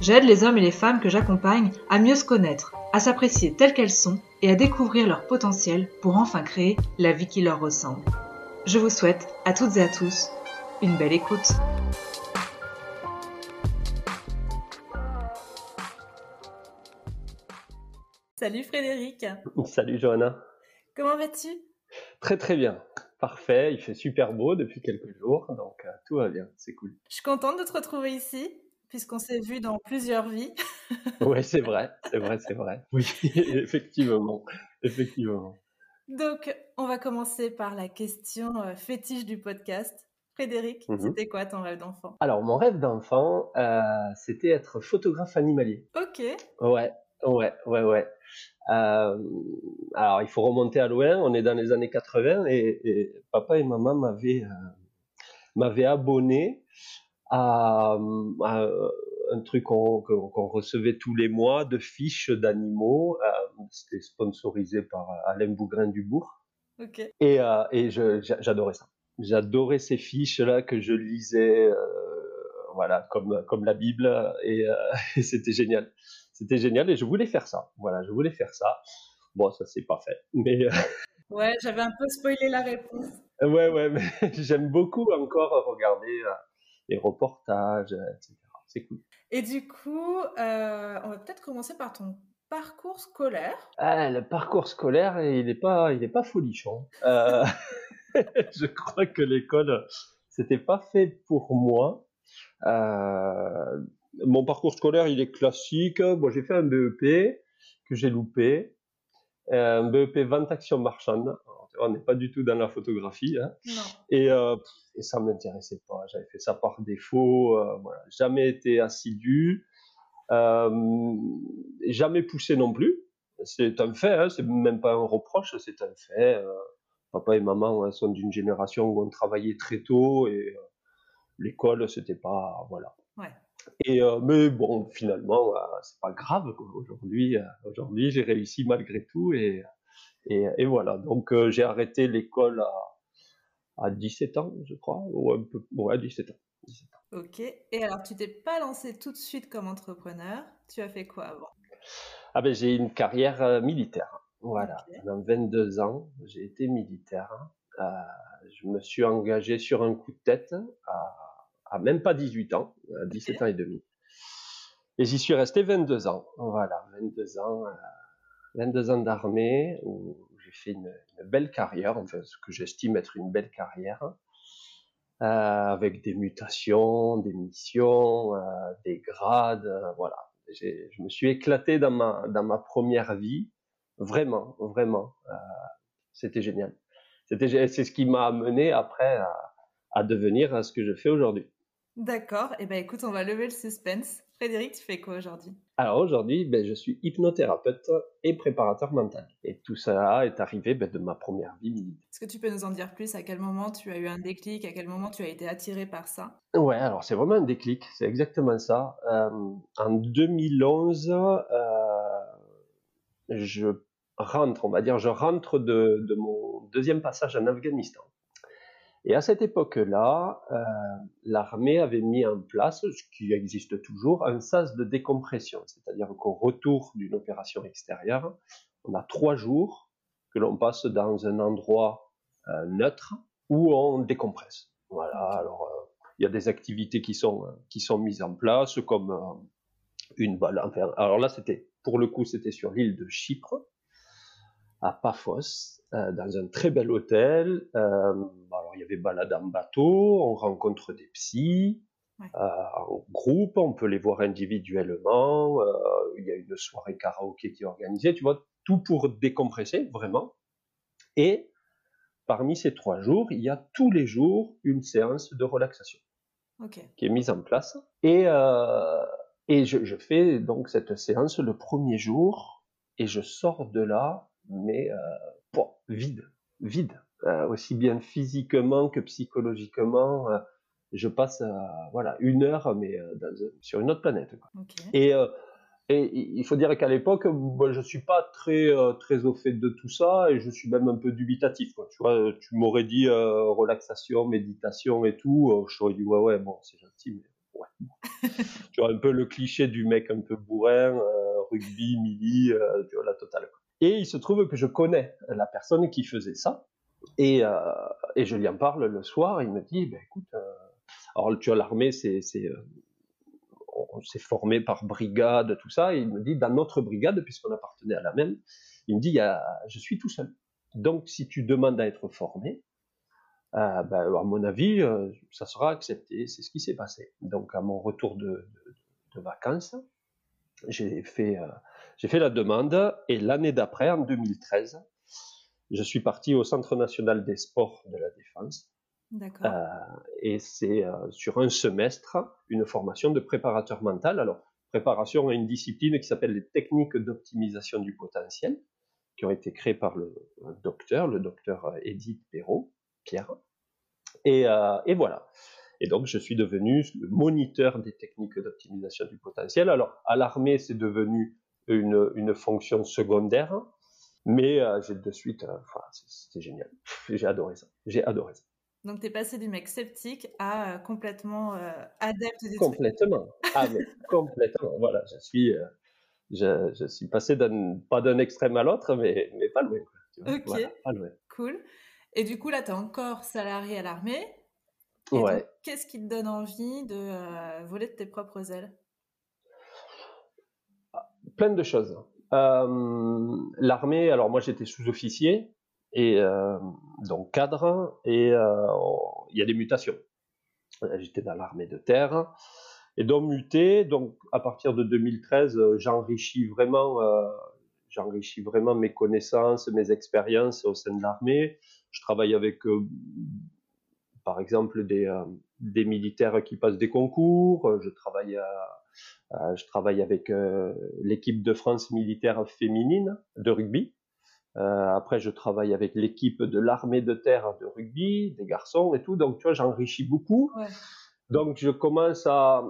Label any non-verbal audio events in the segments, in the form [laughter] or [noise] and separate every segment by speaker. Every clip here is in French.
Speaker 1: J'aide les hommes et les femmes que j'accompagne à mieux se connaître, à s'apprécier telles qu'elles sont et à découvrir leur potentiel pour enfin créer la vie qui leur ressemble. Je vous souhaite à toutes et à tous une belle écoute. Salut Frédéric.
Speaker 2: Salut Johanna.
Speaker 1: Comment vas-tu?
Speaker 2: Très très bien. Parfait, il fait super beau depuis quelques jours, donc euh, tout va bien, c'est cool.
Speaker 1: Je suis contente de te retrouver ici, puisqu'on s'est vu dans plusieurs vies. [laughs]
Speaker 2: oui, c'est vrai, c'est vrai, c'est vrai. Oui, [laughs] effectivement, effectivement.
Speaker 1: Donc, on va commencer par la question euh, fétiche du podcast. Frédéric, mhm. c'était quoi ton rêve d'enfant?
Speaker 2: Alors, mon rêve d'enfant, euh, c'était être photographe animalier.
Speaker 1: Ok.
Speaker 2: Ouais, ouais, ouais, ouais. Euh, alors, il faut remonter à loin, on est dans les années 80 et, papa et maman m'avaient, euh, m'avaient abonné à, un truc qu'on, recevait tous les mois de fiches d'animaux. Euh, c'était sponsorisé par Alain Bougrain-Dubourg.
Speaker 1: Okay.
Speaker 2: Et, et j'adorais ça. J'adorais ces fiches-là que je lisais, voilà, comme, comme la Bible, [laughs] et c'était génial c'était génial et je voulais faire ça. Voilà, je voulais faire ça. Bon, ça c'est pas fait, mais. Euh, [laughs]
Speaker 1: ouais, j'avais un peu spoilé la réponse.
Speaker 2: ouais, ouais, mais [laughs] j'aime beaucoup encore regarder euh, les reportages, etc. C'est cool.
Speaker 1: Et du coup, euh, on va peut-être commencer par ton parcours scolaire.
Speaker 2: Ah, le parcours scolaire, il n'est pas, il est pas folichon. [laughs] je crois que l'école, c'était pas fait pour moi. Euh, mon parcours scolaire, il est classique. Bon, j'ai fait un BEP que j'ai loupé, euh, un BEP vente action marchande. On n'est pas du tout dans la photographie. Hein. Et, euh, et ça m'intéressait pas. J'avais fait ça par défaut. Euh, voilà. Jamais été assidu. Euh, jamais poussé non plus. C'est un fait. Hein. C'est même pas un reproche. C'est un fait. Euh, papa et maman sont d'une génération où on travaillait très tôt et l'école, c'était pas voilà.
Speaker 1: Ouais.
Speaker 2: Et euh, mais bon, finalement, euh, c'est pas grave. Aujourd'hui, euh, aujourd'hui, j'ai réussi malgré tout et et, et voilà. Donc j'ai arrêté l'école à, à 17 ans, je crois, ou un peu, ouais, 17 ans. 17 ans.
Speaker 1: Ok. Et alors, tu t'es pas lancé tout de suite comme entrepreneur. Tu as fait quoi avant?
Speaker 2: Ah ben, j'ai une carrière militaire. Voilà. Okay. Pendant 22 ans, j'ai été militaire. je me suis engagé sur un coup de tête à même pas 18 ans, 17 ans et demi. Et j'y suis resté 22 ans. Voilà, 22 ans, 22 euh, ans d'armée où j'ai fait une, belle carrière, enfin ce que j'estime être une belle carrière, euh, avec des mutations, des missions, euh, des grades, voilà. Je me suis éclaté dans ma, dans ma première vie, vraiment, vraiment. C'était génial. C'était, c'est ce qui m'a amené après à, à devenir ce que je fais aujourd'hui.
Speaker 1: D'accord. Et eh ben écoute, on va lever le suspense. Frédéric, tu fais quoi aujourd'hui?
Speaker 2: Alors aujourd'hui, ben, je suis hypnothérapeute et préparateur mental. Et tout ça est arrivé ben, de ma première vie militaire.
Speaker 1: Est-ce que tu peux nous en dire plus? À quel moment tu as eu un déclic? À quel moment tu as été attiré par ça?
Speaker 2: Ouais, alors c'est vraiment un déclic. C'est exactement ça. Euh, en 2011, euh, je rentre, on va dire, je rentre de, de mon deuxième passage en Afghanistan. Et à cette époque-là, euh, l'armée avait mis en place, ce qui existe toujours, un sas de décompression. C'est-à-dire qu'au retour d'une opération extérieure, on a trois jours que l'on passe dans un endroit euh, neutre où on décompresse. Voilà, alors euh, il y a des activités qui sont, qui sont mises en place, comme euh, une balle. Enfin, alors là, c'était, pour le coup, c'était sur l'île de Chypre, à Paphos, euh, dans un très bel hôtel. Euh, il y avait balade en bateau, on rencontre des psys, euh, en groupe, on peut les voir individuellement, il y a une soirée karaoké qui est organisée, tu vois, tout pour décompresser, vraiment. Et parmi ces trois jours, il y a tous les jours une séance de relaxation qui est mise en place. Et, euh, Et je, fais donc cette séance le premier jour et je sors de là, mais euh, vide, vide, euh, aussi bien physiquement que psychologiquement. Euh, je passe voilà une heure, mais sur une autre planète. Et et il faut dire qu'à l'époque, moi, je suis pas très très au fait de tout ça et je suis même un peu dubitatif. Quoi. Tu vois, tu m'aurais dit relaxation, méditation et tout, je t'aurais dit ouais ouais bon c'est gentil, mais [laughs] tu vois, un peu le cliché du mec un peu bourrin, euh, rugby, midi, euh, tu vois, la totale. Et il se trouve que je connais la personne qui faisait ça. Et, euh, je lui en parle le soir. Il me dit, ben, écoute, alors tu vois, l'armée, c'est, c'est, on s'est formé par brigade, tout ça. Et il me dit, dans notre brigade, puisqu'on appartenait à la même, il me dit, je suis tout seul. Donc, si tu demandes à être formé, euh, ben, à mon avis, euh, ça sera accepté. C'est ce qui s'est passé. Donc, à mon retour de, vacances, j'ai fait, euh, j'ai fait la demande et l'année d'après, en 2013, je suis parti au Centre national des sports de la défense. D'accord. et c'est sur un semestre une formation de préparateur mental. Alors, préparation à une discipline qui s'appelle les techniques d'optimisation du potentiel, qui ont été créées par le docteur, le docteur Edith Perrault, Pierre. Euh, et, voilà. Et donc, je suis devenu le moniteur des techniques d'optimisation du potentiel. Alors, à l'armée, c'est devenu une, une, fonction secondaire, mais euh, j'ai de suite, euh, enfin, c'était génial. [laughs] J'ai adoré ça. J'ai adoré ça.
Speaker 1: Donc, tu es passé du mec sceptique à complètement adepte des
Speaker 2: Complètement. Ah, mais [laughs] complètement. Voilà, je suis, je, je, suis passé pas d'un extrême à l'autre, mais, mais pas loin.
Speaker 1: ok. pas loin. Cool. Et du coup, là, tu es encore salarié à l'armée.
Speaker 2: Ouais.
Speaker 1: Qu'est-ce qui te donne envie de euh, voler de tes propres ailes?
Speaker 2: Plein de choses. Euh, l'armée, alors moi j'étais sous-officier et euh, donc cadre et il y a des mutations. J'étais dans l'armée de terre et donc muté. Donc à partir de 2013, j'enrichis vraiment, j'enrichis vraiment mes connaissances, mes expériences au sein de l'armée. Je travaille avec, par exemple, des, euh, des, militaires qui passent des concours. Je travaille, je travaille avec euh, l'équipe de France militaire féminine de rugby. après, je travaille avec l'équipe de l'armée de terre de rugby, des garçons et tout. Donc, tu vois, j'enrichis beaucoup. Donc, je commence à,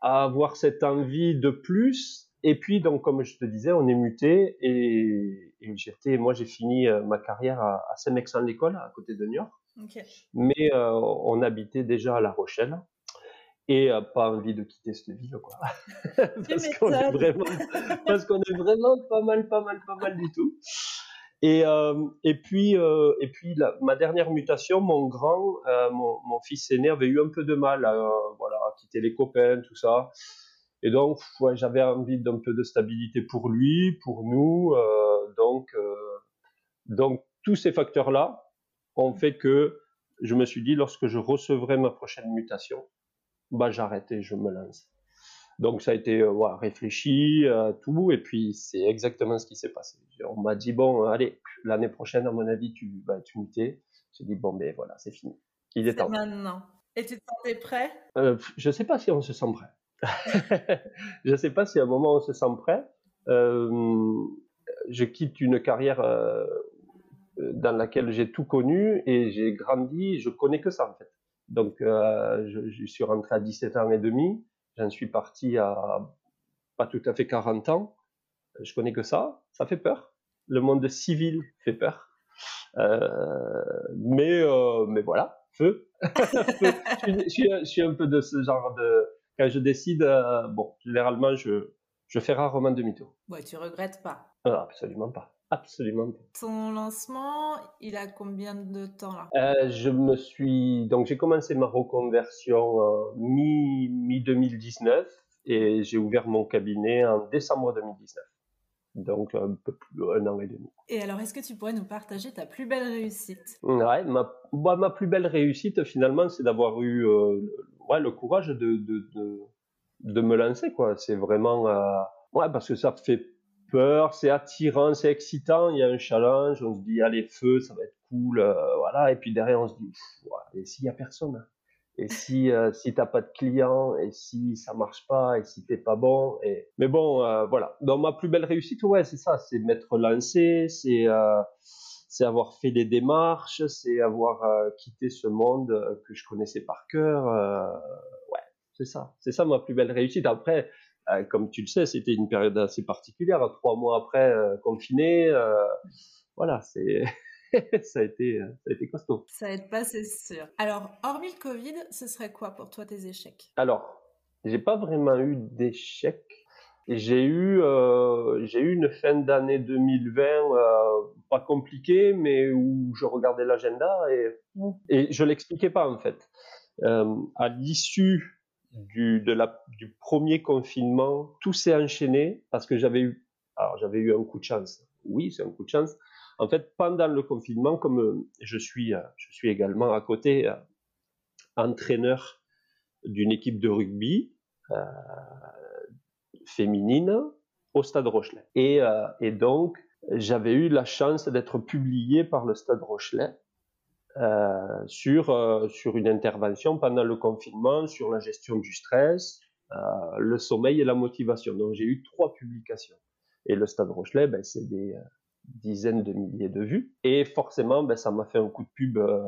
Speaker 2: à avoir cette envie de plus et puis, donc, comme je te disais, on est muté et, j'étais, moi, j'ai fini euh, ma carrière à, Saint-Mexan-l'École, à côté de Niort. Mais euh, on habitait déjà à La Rochelle et euh, pas envie de quitter cette ville, quoi. [laughs] parce qu'on est vraiment, parce qu'on est vraiment pas mal, pas mal, pas mal du tout. Et, et puis, et puis ma dernière mutation, mon grand, mon, mon, fils aîné avait eu un peu de mal, à, voilà, à quitter les copains, tout ça. Et donc, ouais, j'avais envie d'un peu de stabilité pour lui, pour nous. Euh, donc, euh, donc, tous ces facteurs-là ont fait que je me suis dit, lorsque je recevrai ma prochaine mutation, bah, j'arrête et je me lance. Donc, ça a été euh, ouais, réfléchi, euh, tout, et puis c'est exactement ce qui s'est passé. On m'a dit, bon, allez, l'année prochaine, à mon avis, tu vas être muté. J'ai dit, bon, ben voilà, c'est fini.
Speaker 1: Il est, temps. maintenant. Et tu te sentais prêt?
Speaker 2: Euh, Je ne sais pas si on se sent prêt. [laughs] je ne sais pas si à un moment on se sent prêt. Euh, je quitte une carrière euh, dans laquelle j'ai tout connu et j'ai grandi, je connais que ça en fait. Donc euh, je, je, suis rentré à 17 ans et demi, j'en suis parti à pas tout à fait 40 ans, je connais que ça, ça fait peur. Le monde civil fait peur. mais, mais voilà, feu. [laughs] je, suis, je, suis, un peu de ce genre de, quand je décide, euh, bon, généralement, je, je fais rarement demi-tour.
Speaker 1: Ouais, tu regrettes pas
Speaker 2: ah, Absolument pas. Absolument pas.
Speaker 1: Ton lancement, il a combien de temps là?
Speaker 2: Euh, Je me suis donc j'ai commencé ma reconversion en mi mi 2019 et j'ai ouvert mon cabinet en décembre 2019. Donc un peu plus d'un an et demi.
Speaker 1: Et alors, est-ce que tu pourrais nous partager ta plus belle réussite?
Speaker 2: Ouais, ma, bah, ma plus belle réussite finalement, c'est d'avoir eu euh, ouais, le courage de, de, de, de me lancer, quoi. C'est vraiment, euh, ouais, parce que ça fait peur, c'est attirant, c'est excitant, il y a un challenge, on se dit, allez, feu, ça va être cool, euh, voilà, et puis derrière, on se dit, et s'il y a personne? et si euh, si t'as pas de clients et si ça marche pas et si t'es pas bon et mais bon euh, voilà dans ma plus belle réussite ouais c'est ça c'est m'être lancé c'est euh, c'est avoir fait des démarches c'est avoir quitté ce monde que je connaissais par cœur ouais c'est ça c'est ça ma plus belle réussite après comme tu le sais c'était une période assez particulière trois mois après confiné voilà c'est [laughs] ça, a été, ça a été costaud.
Speaker 1: Ça aide pas, c'est sûr. Alors, hormis le Covid, ce serait quoi pour toi tes échecs?
Speaker 2: Alors, j'ai pas vraiment eu d'échecs. J'ai eu, euh, j'ai eu une fin d'année 2020 euh, pas compliquée, mais où je regardais l'agenda et, et je l'expliquais pas en fait. Euh, à l'issue du, premier confinement, tout s'est enchaîné parce que j'avais eu, alors j'avais eu un coup de chance. Oui, c'est un coup de chance, en fait, pendant le confinement, comme euh, je suis, euh, je suis également à côté euh, entraîneur d'une équipe de rugby féminine au Stade Rochelet. Et, et donc, j'avais eu la chance d'être publié par le Stade Rochelet euh, sur, euh, sur une intervention pendant le confinement sur la gestion du stress, euh, le sommeil et la motivation. Donc j'ai eu trois publications. Et le Stade Rochelet, ben, c'est des, dizaines de milliers de vues. Et forcément, ben, ça m'a fait un coup de pub euh,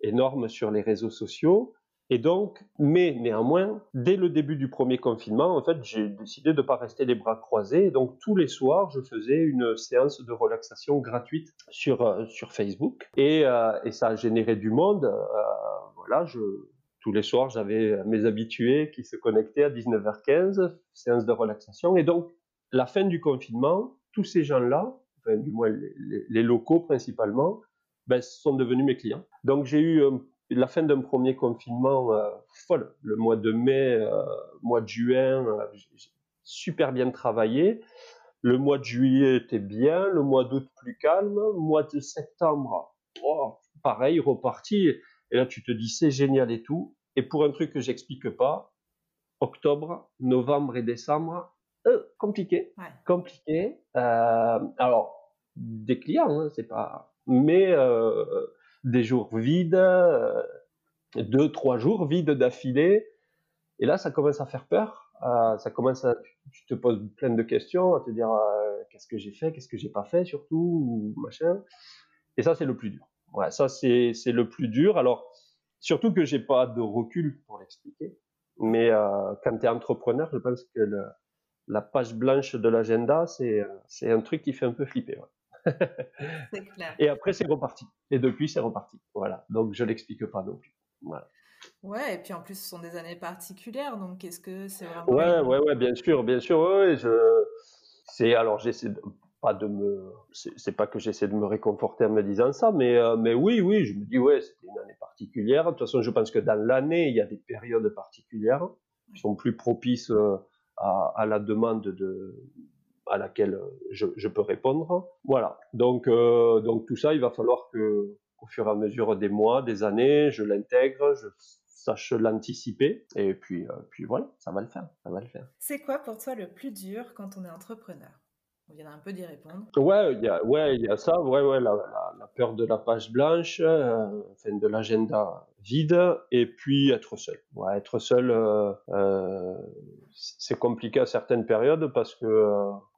Speaker 2: énorme sur les réseaux sociaux. Et donc, mais néanmoins, dès le début du premier confinement, en fait, j'ai décidé de ne pas rester les bras croisés. Et donc, tous les soirs, je faisais une séance de relaxation gratuite sur, euh, sur Facebook. Et, euh, et ça a généré du monde. Euh, voilà, tous les soirs, j'avais mes habitués qui se connectaient à 19h15, séance de relaxation. Et donc, la fin du confinement, tous ces gens-là du moins les, les, locaux principalement, ben, sont devenus mes clients. Donc j'ai eu la fin d'un premier confinement euh, folle. Le mois de mai, euh, mois de juin, euh, j'ai super bien travaillé. Le mois de juillet était bien, le mois d'août plus calme, mois de septembre, oh, pareil, reparti. Et là tu te dis c'est génial et tout. Et pour un truc que j'explique pas, octobre, novembre et décembre, euh, compliqué, ouais. compliqué. Alors des clients, hein, c'est pas, mais des jours vides, euh, deux trois jours vides d'affilée. Et là, ça commence à faire peur. Euh, ça commence à, tu te poses plein de questions, à te dire euh, qu'est-ce que j'ai fait, qu'est-ce que j'ai pas fait, surtout ou machin. Et ça, c'est le plus dur. Ouais, ça c'est c'est le plus dur. Alors surtout que j'ai pas de recul pour l'expliquer. Mais quand tu es entrepreneur, je pense que le, la page blanche de l'agenda, c'est, c'est un truc qui fait un peu flipper. Ouais. C'est clair. Et après, c'est reparti. Et depuis, c'est reparti. Voilà. Donc, je l'explique pas non plus. Voilà.
Speaker 1: Ouais, et puis en plus, ce sont des années particulières, donc est-ce que c'est vraiment.
Speaker 2: Ouais, ouais, ouais, bien sûr, bien sûr. Ouais, je... C'est, alors, j'essaie de, pas de me. C'est, pas que j'essaie de me réconforter en me disant ça, mais, euh, mais oui, oui, je me dis, ouais, c'était une année particulière. De toute façon, je pense que dans l'année, il y a des périodes particulières qui sont plus propices. Euh, à, à la demande de, à laquelle je, je, peux répondre. Voilà. Donc, euh, donc tout ça, il va falloir que, au fur et à mesure des mois, des années, je l'intègre, je sache l'anticiper, et puis, euh, puis voilà, ça va le faire, ça va le faire.
Speaker 1: C'est quoi pour toi le plus dur quand on est entrepreneur? On vient un peu d'y répondre.
Speaker 2: Ouais, il y a, ouais, il y a ça, ouais, ouais, la, la, peur de la page blanche, euh, enfin, de l'agenda vide, et puis être seul. Être seul, euh, euh, c'est compliqué à certaines périodes parce que,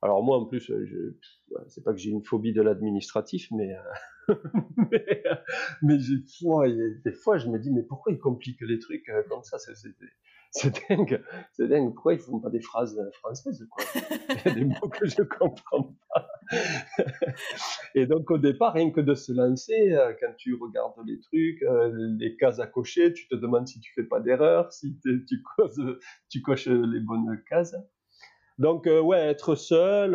Speaker 2: alors moi en plus, c'est pas que j'ai une phobie de l'administratif, mais, [laughs] mais, mais des fois je me dis mais pourquoi ils compliquent les trucs comme ça c'est dingue, c'est dingue. Pourquoi ils font pas des phrases françaises quoi? Il y a des mots que je comprends pas. [laughs] Et donc au départ, rien que de se lancer, euh, quand tu regardes les trucs, euh, les cases à cocher, tu te demandes si tu fais pas d'erreur, si tu coches, les bonnes cases. Donc euh, ouais, être seul.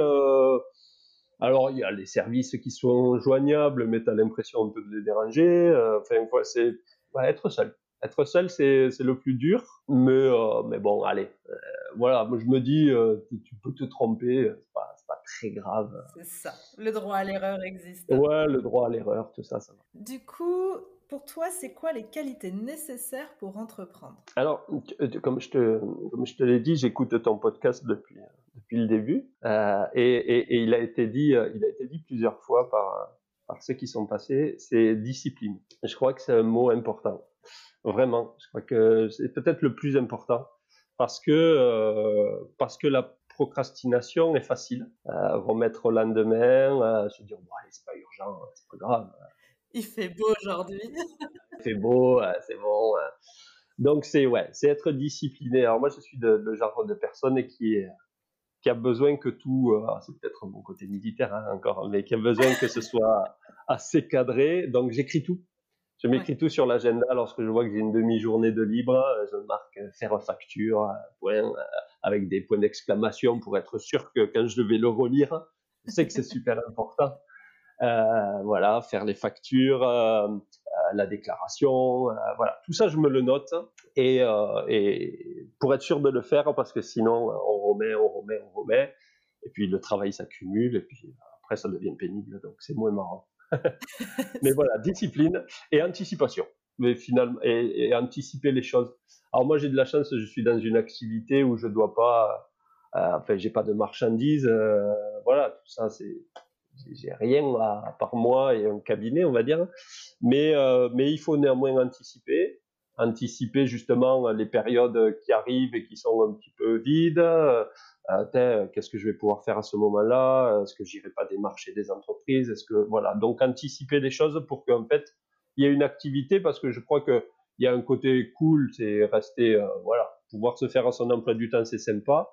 Speaker 2: alors il y a les services qui sont joignables, mais tu as l'impression un peu de les déranger. enfin, c'est ouais, être seul être seul, c'est, le plus dur, mais, euh, mais bon, allez, euh, voilà, moi je me dis, euh, tu peux te tromper, c'est pas, pas très grave.
Speaker 1: C'est ça, le droit à l'erreur existe.
Speaker 2: Ouais, le droit à l'erreur, tout ça, ça va.
Speaker 1: Du coup, pour toi, c'est quoi les qualités nécessaires pour entreprendre?
Speaker 2: Alors, comme je te, comme je te l'ai dit, j'écoute ton podcast depuis, depuis le début, et, et, et, il a été dit, il a été dit plusieurs fois par, par ceux qui sont passés, c'est discipline. Je crois que c'est un mot important Vraiment, je crois que c'est peut-être le plus important parce que euh, parce que la procrastination est facile. Euh, remettre au lendemain, euh, se dire bon allez c'est pas urgent, c'est pas grave.
Speaker 1: Il fait beau aujourd'hui.
Speaker 2: Il fait beau, c'est bon. Donc c'est ouais, c'est être discipliné. Alors moi je suis de, le genre de personne qui est qui a besoin que tout, c'est peut-être mon côté militaire hein, encore, mais qui a besoin que ce soit assez cadré. Donc j'écris tout. Je m'écris tout sur l'agenda lorsque je vois que j'ai une demi-journée de libre. Euh, je marque euh, faire facture, euh, point, avec des points d'exclamation pour être sûr que quand je vais le relire, je sais que c'est super important. Euh, voilà, faire les factures, euh, la déclaration, voilà, tout ça je me le note et, et, pour être sûr de le faire parce que sinon on remet, on remet, on remet et puis le travail s'accumule et puis après ça devient pénible donc c'est moins marrant. [laughs] mais voilà, discipline et anticipation. Mais finalement, et, anticiper les choses. Alors moi, j'ai de la chance, je suis dans une activité où je dois pas, euh, enfin, j'ai pas de marchandises, euh, voilà, tout ça, c'est, j'ai rien à, part moi et un cabinet, on va dire. Mais, euh, mais il faut néanmoins anticiper, anticiper justement les périodes qui arrivent et qui sont un petit peu vides, qu'est-ce que je vais pouvoir faire à ce moment-là? Est-ce que j'irai pas démarcher des entreprises? Est-ce que voilà, donc anticiper les choses pour qu'en fait il y ait une activité parce que je crois que il y a un côté cool, c'est rester euh, voilà, pouvoir se faire à son emploi du temps, c'est sympa,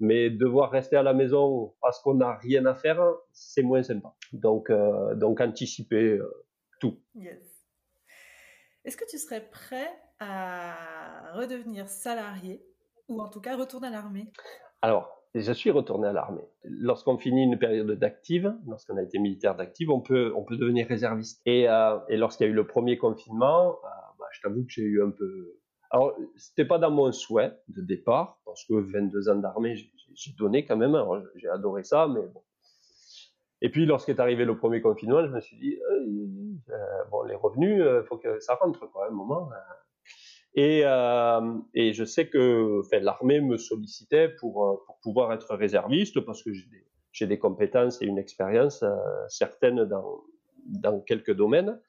Speaker 2: mais devoir rester à la maison parce qu'on n'a rien à faire, c'est moins sympa. Donc euh, donc anticiper tout. Yes.
Speaker 1: Est-ce que tu serais prêt à redevenir salarié ou en tout cas retourner à l'armée?
Speaker 2: Alors, je suis retourné à l'armée. Lorsqu'on finit une période d'active, lorsqu'on a été militaire d'active, on peut, on peut devenir réserviste. Et, euh, lorsqu'il y a eu le premier confinement, euh, bah, je t'avoue que j'ai eu un peu... Alors, c'était pas dans mon souhait de départ, parce que 22 ans d'armée, j'ai donné quand même, j'ai adoré ça, mais bon. Et puis, lorsqu'est arrivé le premier confinement, je me suis dit, euh, bon, les revenus, il faut que ça rentre, quoi, à un moment. Et, euh, et je sais que enfin, l'armée me sollicitait pour, euh, pour pouvoir être réserviste parce que j'ai des, des compétences et une expérience euh, certaine dans, dans quelques domaines.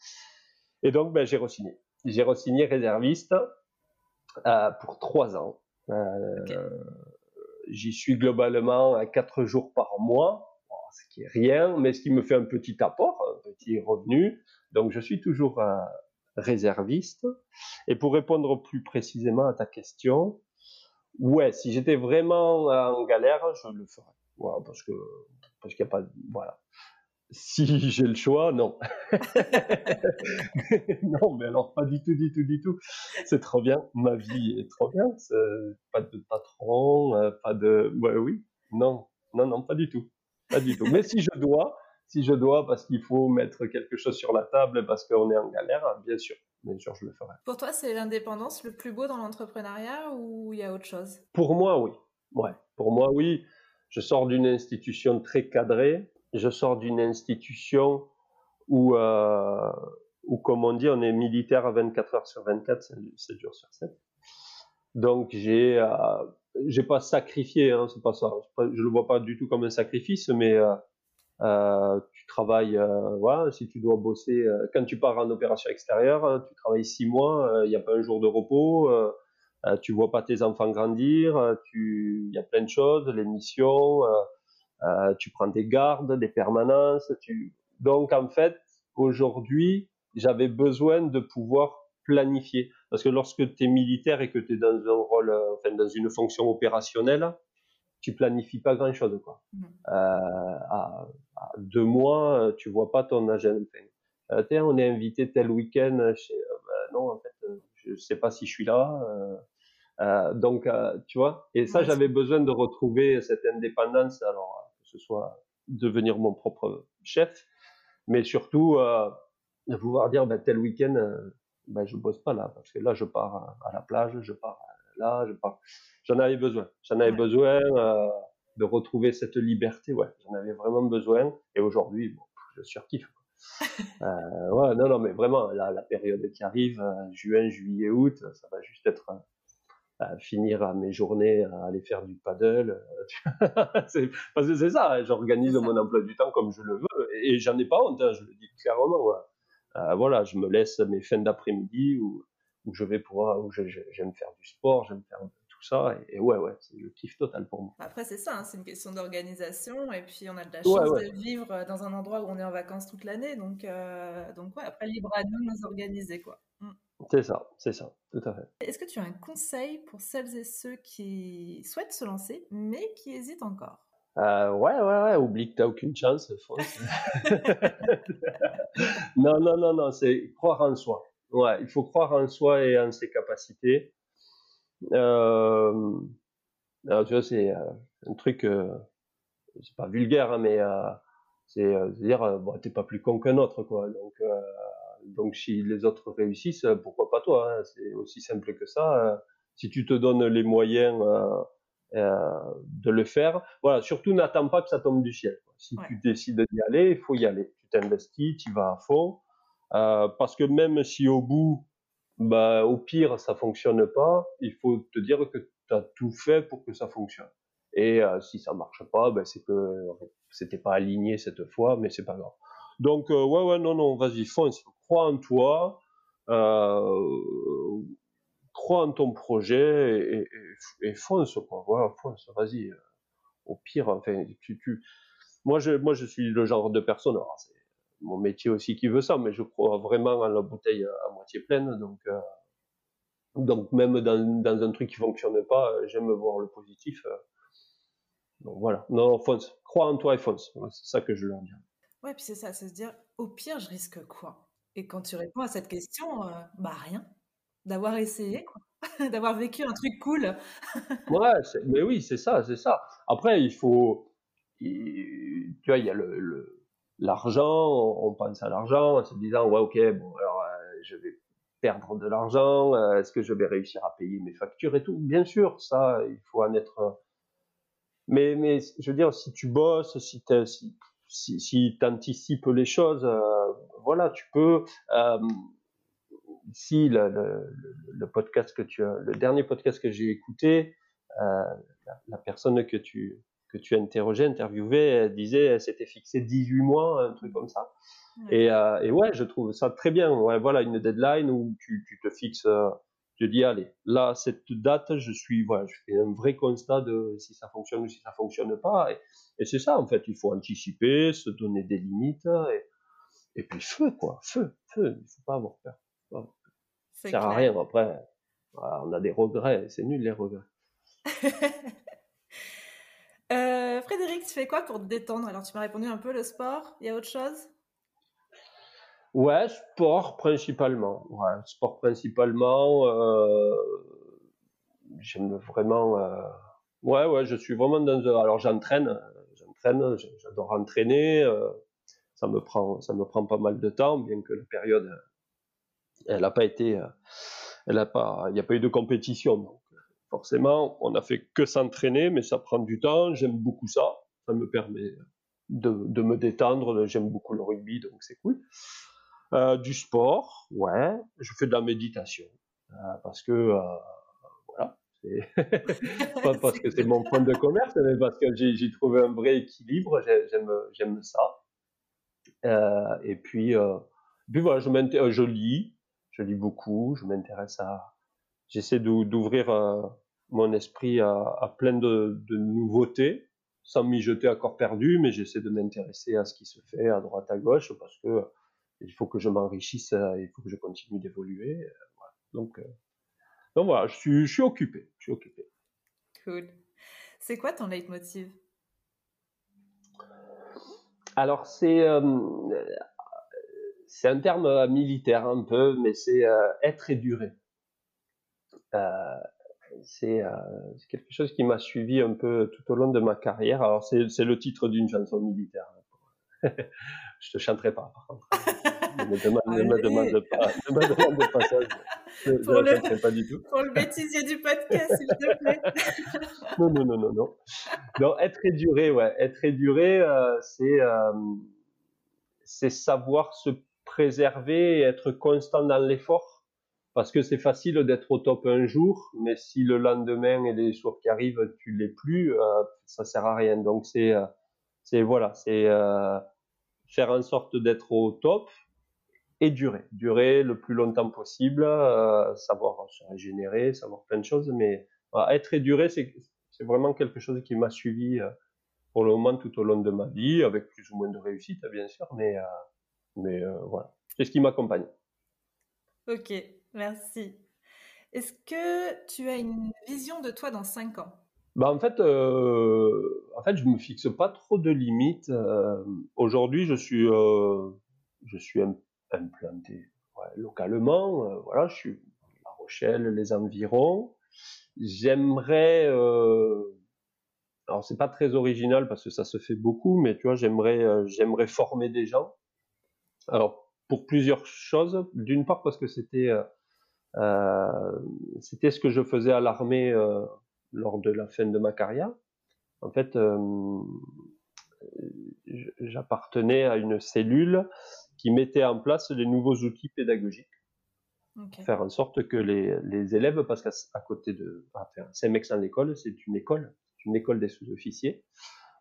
Speaker 2: Et donc, ben, j'ai re-signé. J'ai re-signé réserviste euh, pour trois ans. Euh, J'y suis globalement à quatre jours par mois, ce qui est rien, mais ce qui me fait un petit apport, un petit revenu. Donc, je suis toujours réserviste. Et pour répondre plus précisément à ta question, ouais, si j'étais vraiment en galère, je le ferais. Voilà, parce que parce qu'il n'y a pas, voilà. Si [laughs] j'ai le choix, non. [laughs] non, mais alors pas du tout, du tout, du tout. C'est trop bien. Ma vie est trop bien. Pas de patron, euh, pas de, ouais, oui, non, non, non, pas du tout, pas du tout. Mais si je dois, si je dois, parce qu'il faut mettre quelque chose sur la table, parce qu'on est en galère, bien sûr, bien sûr, je le ferai.
Speaker 1: Pour toi, c'est l'indépendance le plus beau dans l'entrepreneuriat ou il y a autre chose?
Speaker 2: Pour moi, oui. Ouais, pour moi, oui. Je sors d'une institution très cadrée. Je sors d'une institution où, euh, où, comme on dit, on est militaire à 24 heures sur 24, 7 jours sur 7. Donc, j'ai, euh, j'ai pas sacrifié, hein, c'est pas ça. Je le vois pas du tout comme un sacrifice, mais euh, euh, tu travailles, euh, voilà, si tu dois bosser, euh, quand tu pars en opération extérieure, hein, tu travailles six mois, il n'y a pas un jour de repos, tu vois pas tes enfants grandir, il y a plein de choses, les missions, tu prends des gardes, des permanences, donc en fait, aujourd'hui, j'avais besoin de pouvoir planifier. Parce que lorsque tu es militaire et que tu es dans un rôle, enfin, dans une fonction opérationnelle, tu planifies pas grand chose quoi. Mmh. Euh, à, deux mois, tu vois pas ton agenda. Euh, on est invité tel week-end chez. Euh, bah, non, en fait, je sais pas si je suis là. donc, tu vois. Et ça, j'avais besoin de retrouver cette indépendance. Alors, que ce soit devenir mon propre chef, mais surtout de pouvoir dire bah, tel week-end, bah, je bosse pas là parce que là, je pars à la plage, je pars là, je j'en avais besoin. J'en avais besoin euh, de retrouver cette liberté. Ouais, j'en avais vraiment besoin. Et aujourd'hui, bon, je surkiffe. [laughs] euh, ouais, non, non, mais vraiment, la, la période qui arrive, euh, juin, juillet, août, ça va juste être euh, finir à mes journées à aller faire du paddle. [laughs] parce que c'est ça, hein, j'organise mon emploi du temps comme je le veux. Et, j'en ai pas honte, hein, je le dis clairement. voilà, je me laisse mes fins d'après-midi où où je vais pour, où j'aime faire du sport, j'aime faire ça. Et, ouais, ouais, c'est le kiff total pour moi.
Speaker 1: Après, c'est ça, hein, c'est une question d'organisation. Et puis, on a de la chance de vivre euh, dans un endroit où on est en vacances toute l'année. Donc, euh, donc ouais, après, libre à nous de nous organiser, quoi.
Speaker 2: Mm. C'est ça, c'est ça, tout à fait.
Speaker 1: Est-ce que tu as un conseil pour celles et ceux qui souhaitent se lancer, mais qui hésitent encore?
Speaker 2: Euh, ouais, ouais, ouais, oublie que t'as aucune chance, [laughs] [laughs] non, non, non, non, c'est croire en soi. Ouais, il faut croire en soi et en ses capacités. Euh, alors, tu vois, c'est euh, un truc, euh, c'est pas vulgaire, hein, mais c'est dire, bon, t'es pas plus con qu'un autre, quoi. Donc, donc, si les autres réussissent, pourquoi pas toi hein, C'est aussi simple que ça. si tu te donnes les moyens de le faire, voilà. Surtout, n'attends pas que ça tombe du ciel. Si tu décides d'y aller, il faut y aller. Tu t'investis, tu vas à fond, parce que même si au bout bah, au pire, ça fonctionne pas. Il faut te dire que tu as tout fait pour que ça fonctionne. Et euh, si ça marche pas, ben c'est que c'était pas aligné cette fois, mais c'est pas grave. Donc euh, ouais ouais non non, vas-y fonce, crois en toi, euh, crois en ton projet et, et, fonce quoi. Voilà fonce, vas-y. Au pire, enfin tu, tu, moi je moi je suis le genre de personne. Alors, mon métier aussi qui veut ça, mais je crois vraiment à la bouteille à moitié pleine. Donc, euh, donc même dans, dans, un truc qui fonctionne pas, j'aime voir le positif. Euh. donc voilà, non, fonce, crois en toi et fonce. C'est ça que je leur dis.
Speaker 1: Ouais, puis c'est ça, c'est se dire, au pire, je risque quoi? Et quand tu réponds à cette question, euh, bah rien. D'avoir essayé, [laughs] d'avoir vécu un truc cool. [laughs]
Speaker 2: ouais, mais oui, c'est ça, c'est ça. Après, il faut, tu vois, il y a le l'argent, on pense à l'argent en se disant ouais ok bon alors euh, je vais perdre de l'argent, euh, est-ce que je vais réussir à payer mes factures et tout? Bien sûr, ça il faut en être. Mais mais je veux dire si tu bosses, si tu anticipes les choses, euh, voilà tu peux. si le, podcast que tu as, le dernier podcast que j'ai écouté, la, personne que tu que tu interrogeais, interviewais, elle disait, elle s'était fixé 18 mois, un truc comme ça. Et, euh, et, ouais, je trouve ça très bien. Ouais, voilà, une deadline où tu, tu te fixes, euh, tu dis, allez, là, cette date, je suis, voilà, je fais un vrai constat de si ça fonctionne ou si ça fonctionne pas. Et, et c'est ça, en fait, il faut anticiper, se donner des limites, et, et puis feu, quoi, feu, feu, il faut pas avoir peur. Ça sert à rien, après, on a des regrets, c'est nul les regrets. [laughs]
Speaker 1: Euh, Frédéric, tu fais quoi pour te détendre? Alors, tu m'as répondu un peu le sport. Il y a autre chose?
Speaker 2: Ouais, sport principalement. Ouais, sport principalement. Euh, j'aime vraiment. Euh, ouais, ouais, je suis vraiment dans. Alors, j'entraîne. J'entraîne. J'adore entraîner. ça me prend, ça me prend pas mal de temps, bien que la période, elle n'a pas été, elle a pas, il n'y a pas eu de compétition forcément, on n'a fait que s'entraîner, mais ça prend du temps. J'aime beaucoup ça. Ça me permet de, me détendre. J'aime beaucoup le rugby, donc c'est cool. Euh, du sport, ouais. Je fais de la méditation euh, parce que euh, voilà, [laughs] pas parce que c'est mon point de commerce, mais parce que j'ai trouvé un vrai équilibre. J'aime j'aime ça. et puis puis voilà, je, je lis, je lis beaucoup. Je m'intéresse à j'essaie d'ouvrir mon esprit a, plein de, nouveautés, sans m'y jeter à corps perdu, mais j'essaie de m'intéresser à ce qui se fait à droite, à gauche, parce que il faut que je m'enrichisse, euh, il faut que je continue d'évoluer. Euh, donc, euh, donc voilà, je suis, je suis occupé, je suis occupé.
Speaker 1: Cool. C'est quoi ton leitmotiv?
Speaker 2: Alors c'est c'est un terme militaire un peu, mais c'est être et durer. Euh, c'est quelque chose qui m'a suivi un peu tout au long de ma carrière. Alors, c'est le titre d'une chanson militaire. [laughs] je te chanterai pas, par contre. Ne me demande, pas, ne me demande pas ça. Je ne
Speaker 1: chanterai pas du tout. Pour le bêtisier du podcast, s'il te plaît. [laughs]
Speaker 2: non, non, non, non, non. Non, être éduré, ouais. Être éduré, euh, c'est euh, c'est savoir se préserver et être constant dans l'effort parce que c'est facile d'être au top un jour, mais si le lendemain et les jours qui arrivent, tu l'es plus, euh, ça sert à rien. Donc c'est, euh, c'est voilà, c'est euh, faire en sorte d'être au top et durer, durer le plus longtemps possible, euh, savoir se régénérer, savoir plein de choses, mais être et durer, c'est vraiment quelque chose qui m'a suivi euh, pour le moment tout au long de ma vie, avec plus ou moins de réussite, bien sûr, mais, mais voilà, c'est ce qui m'accompagne.
Speaker 1: Ok, merci. Est-ce que tu as une vision de toi dans 5 ans?
Speaker 2: Bah en fait, euh, en fait, je me fixe pas trop de limites. Euh, aujourd'hui, je suis, euh, je suis implanté localement. Euh, voilà, je suis La Rochelle, les environs. J'aimerais, alors c'est pas très original parce que ça se fait beaucoup, mais tu vois, j'aimerais, j'aimerais former des gens. Alors pour plusieurs choses. D'une part parce que c'était, c'était ce que je faisais à l'armée lors de la fin de ma carrière. En fait, euh, j'appartenais à une cellule qui mettait en place les nouveaux outils pédagogiques. Faire en sorte que les, les élèves, parce qu'à côté de enfin, Saint-Mex en l'école, c'est une école, une école des sous-officiers,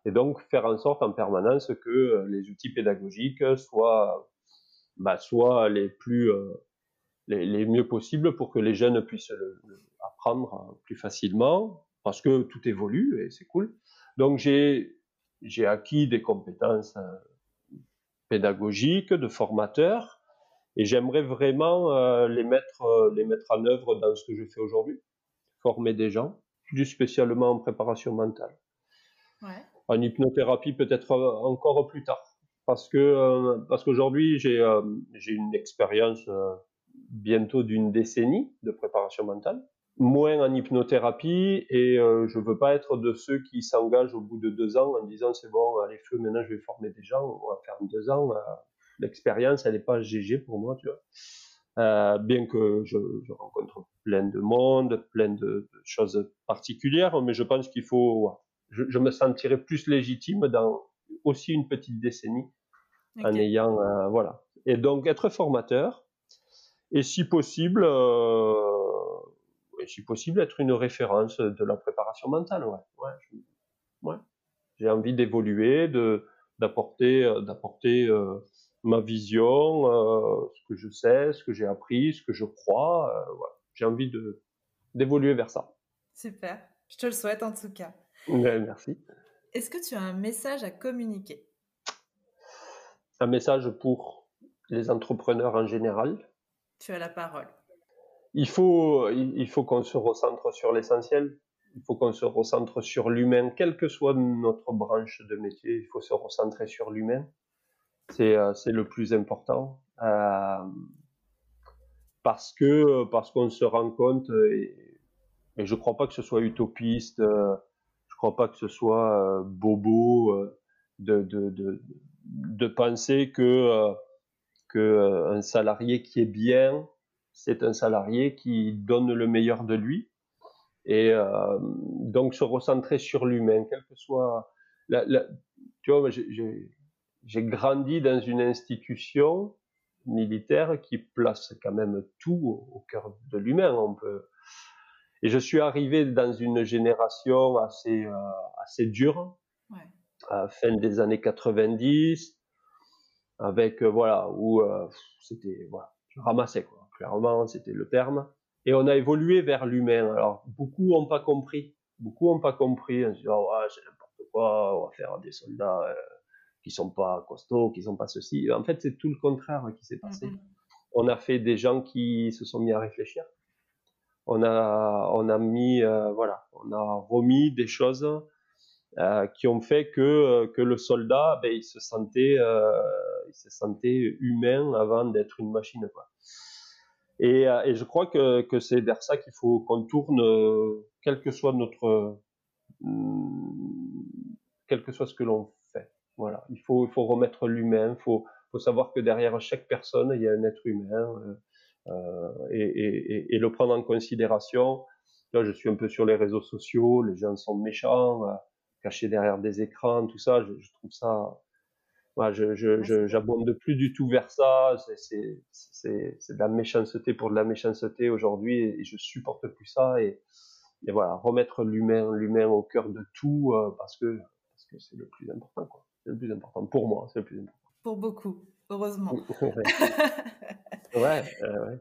Speaker 2: et donc faire en sorte en permanence que les outils pédagogiques soient, bah, soient les plus euh, les, les, mieux possibles pour que les jeunes puissent le, apprendre plus facilement, parce que tout évolue et c'est cool. Donc j'ai j'ai acquis des compétences euh, pédagogiques, de formateur, et j'aimerais vraiment euh, les mettre euh, les mettre en œuvre dans ce que je fais aujourd'hui, former des gens, plus spécialement en préparation mentale. Ouais. En hypnothérapie peut-être encore plus tard, parce que parce qu'aujourd'hui j'ai j'ai une expérience bientôt d'une décennie de préparation mentale, moins en hypnothérapie et euh, je veux pas être de ceux qui s'engagent au bout de deux ans en disant c'est bon, allez feu, maintenant je vais former des gens, on va faire deux ans. Euh, l'expérience, elle n'est pas GG pour moi, tu vois. Euh, bien que je, je, rencontre plein de monde, plein de, choses particulières, mais je pense qu'il faut, je, je, me sentirais plus légitime dans aussi une petite décennie en ayant, euh, voilà. Et donc être formateur, et si possible, euh, et si possible, être une référence de la préparation mentale. Ouais, ouais, ouais. J'ai envie d'évoluer, de d'apporter, euh, d'apporter euh, ma vision, euh, ce que je sais, ce que j'ai appris, ce que je crois. Euh, voilà. J'ai envie de d'évoluer vers ça.
Speaker 1: Super. Je te le souhaite en tout cas.
Speaker 2: Ben, merci.
Speaker 1: Est-ce que tu as un message à communiquer?
Speaker 2: Un message pour les entrepreneurs en général?
Speaker 1: Tu la parole.
Speaker 2: Il faut, il faut qu'on se recentre sur l'essentiel. Il faut qu'on se recentre sur l'humain, quelle que soit notre branche de métier. Il faut se recentrer sur l'humain. C'est, euh, le plus important. Euh, parce que, parce qu'on se rend compte, et, et je crois pas que ce soit utopiste, euh, je crois pas que ce soit euh, bobo euh, de, de, de, penser que euh, que euh, un salarié qui est bien, c'est un salarié qui donne le meilleur de lui. Et euh, donc se recentrer sur l'humain, quel que soit. La, la, tu vois, j'ai grandi dans une institution militaire qui place quand même tout au, cœur de l'humain. On peut. Et je suis arrivé dans une génération assez euh, assez dure, ouais. à la fin des années 90, avec euh, voilà où euh, c'était voilà je ramassais quoi. Clairement c'était le terme. Et on a évolué vers l'humain. Alors beaucoup ont pas compris. Beaucoup ont pas compris on se dit oh, ouais, c'est n'importe quoi on va faire des soldats euh, qui sont pas costauds qui sont pas ceci en fait c'est tout le contraire qui s'est passé. Mm-hmm. on a fait des gens qui se sont mis à réfléchir. On a on a mis euh, voilà on a remis des choses qui ont fait que euh, que le soldat ben, il se sentait euh, il se sentait humain avant d'être une machine quoi. Et, euh, et je crois que que c'est vers ça qu'il faut qu'on tourne quel que soit notre quel que soit ce que l'on fait. Voilà, il faut il faut remettre l'humain, faut faut savoir que derrière chaque personne il y a un être humain et, et, et, le prendre en considération. Là, je suis un peu sur les réseaux sociaux, les gens sont méchants caché derrière des écrans, tout ça, je, je trouve ça, voilà, je, je, j'abonde plus du tout vers ça. C'est, c'est, c'est de la méchanceté pour de la méchanceté aujourd'hui, et, je supporte plus ça. Et, et voilà, remettre l'humain, l'humain au cœur de tout, euh, parce que parce que c'est le plus important, quoi. C'est le plus important pour moi, c'est le plus important.
Speaker 1: pour beaucoup, heureusement. [laughs]
Speaker 2: ouais, ouais.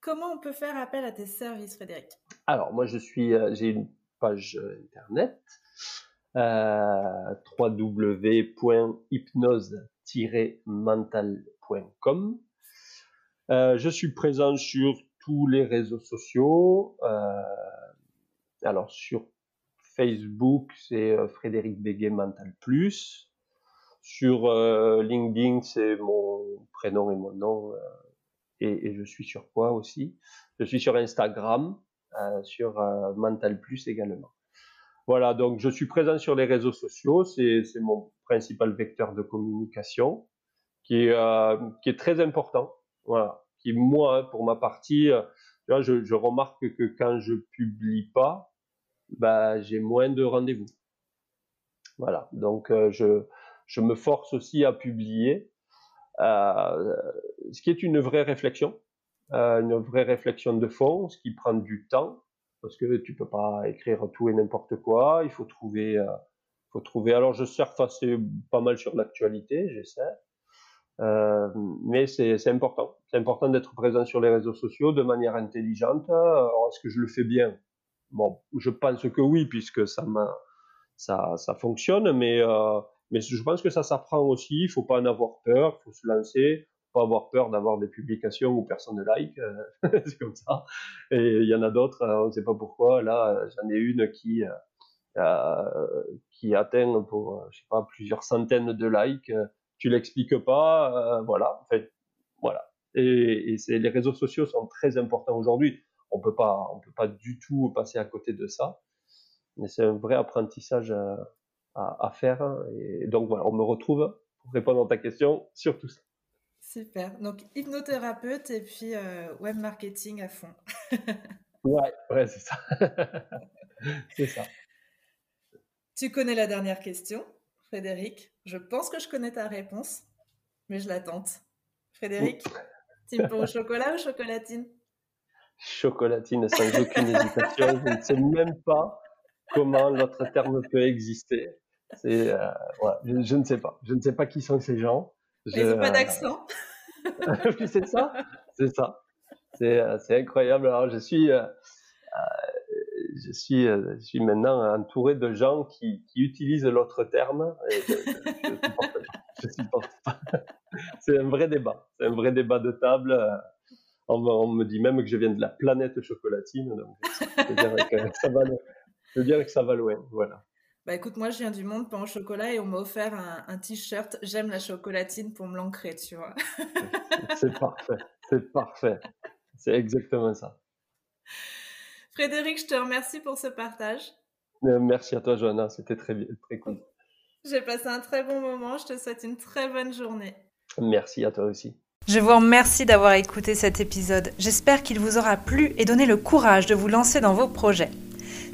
Speaker 1: Comment on peut faire appel à tes services, Frédéric?
Speaker 2: Alors, moi, je suis, euh, j'ai une page internet euh, www.hypnose-mental.com. Euh, je suis présent sur tous les réseaux sociaux. Euh, alors, sur Facebook, c'est euh, Frédéric Béguet Mental Plus. Sur euh, LinkedIn, c'est mon prénom et mon nom et, je suis sur quoi aussi? Je suis sur Instagram, euh, sur euh, Mental Plus également. Voilà, donc je suis présent sur les réseaux sociaux, c'est mon principal vecteur de communication qui est, euh, qui est très important. Voilà, qui moi, pour ma partie, je, je, remarque que quand je publie pas, bah, j'ai moins de rendez-vous. Voilà, donc je, je me force aussi à publier euh, ce qui est une vraie réflexion, euh, une vraie réflexion de fond, ce qui prend du temps, parce que tu peux pas écrire tout et n'importe quoi. Il faut trouver, euh, faut trouver. Alors je surfe assez pas mal sur l'actualité, j'essaie. Euh, mais c'est important. C'est important d'être présent sur les réseaux sociaux de manière intelligente. Est-ce que je le fais bien? Bon, je pense que oui, puisque ça, ça, ça fonctionne, mais euh, mais je pense que ça s'apprend aussi. Il faut pas en avoir peur. Il faut se lancer. Pas avoir peur d'avoir des publications où personne ne like. Euh, [laughs] c'est comme ça. Et il y en a d'autres. Euh, on ne sait pas pourquoi. Là, j'en ai une qui euh, qui atteint pour je sais pas plusieurs centaines de likes. Tu l'expliques pas. voilà. En fait, voilà. Et, les réseaux sociaux sont très importants aujourd'hui. On peut pas on peut pas du tout passer à côté de ça. Mais c'est un vrai apprentissage à, faire. Et donc voilà, on me retrouve pour répondre à ta question sur tout ça.
Speaker 1: Super. Donc hypnothérapeute et puis euh, web marketing à fond. [laughs]
Speaker 2: ouais, ouais, c'est ça. [laughs] c'est ça.
Speaker 1: Tu connais la dernière question, Frédéric. Je pense que je connais ta réponse, mais je l'attente. Frédéric, [laughs] team au chocolat ou chocolatine?
Speaker 2: Chocolatine sans aucune hésitation. je ne sais même pas comment l'autre terme peut exister. C'est, euh, je, ne sais pas. Je ne sais pas qui sont ces gens.
Speaker 1: Je, Ils n'ont pas d'accent. [laughs]
Speaker 2: c'est ça. C'est ça. C'est, euh, incroyable. Alors, je suis, euh, je suis, je suis maintenant entouré de gens qui, qui utilisent l'autre terme. Et je, je, supporte pas. [laughs] C'est un vrai débat. C'est un vrai débat de table. On me, on me, dit même que je viens de la planète chocolatine. Donc, je dirais que ça va, je dirais que ça va loin. Voilà.
Speaker 1: Bah écoute, moi je viens du monde pain au chocolat et on m'a offert un, t-shirt J'aime la chocolatine pour me l'ancrer, tu vois.
Speaker 2: c'est parfait, c'est parfait. C'est exactement ça.
Speaker 1: Frédéric, je te remercie pour ce partage.
Speaker 2: Euh, merci à toi, Johanna, c'était très, très cool.
Speaker 1: J'ai passé un très bon moment, je te souhaite une très bonne journée.
Speaker 2: Merci à toi aussi.
Speaker 1: Je vous remercie d'avoir écouté cet épisode. J'espère qu'il vous aura plu et donné le courage de vous lancer dans vos projets.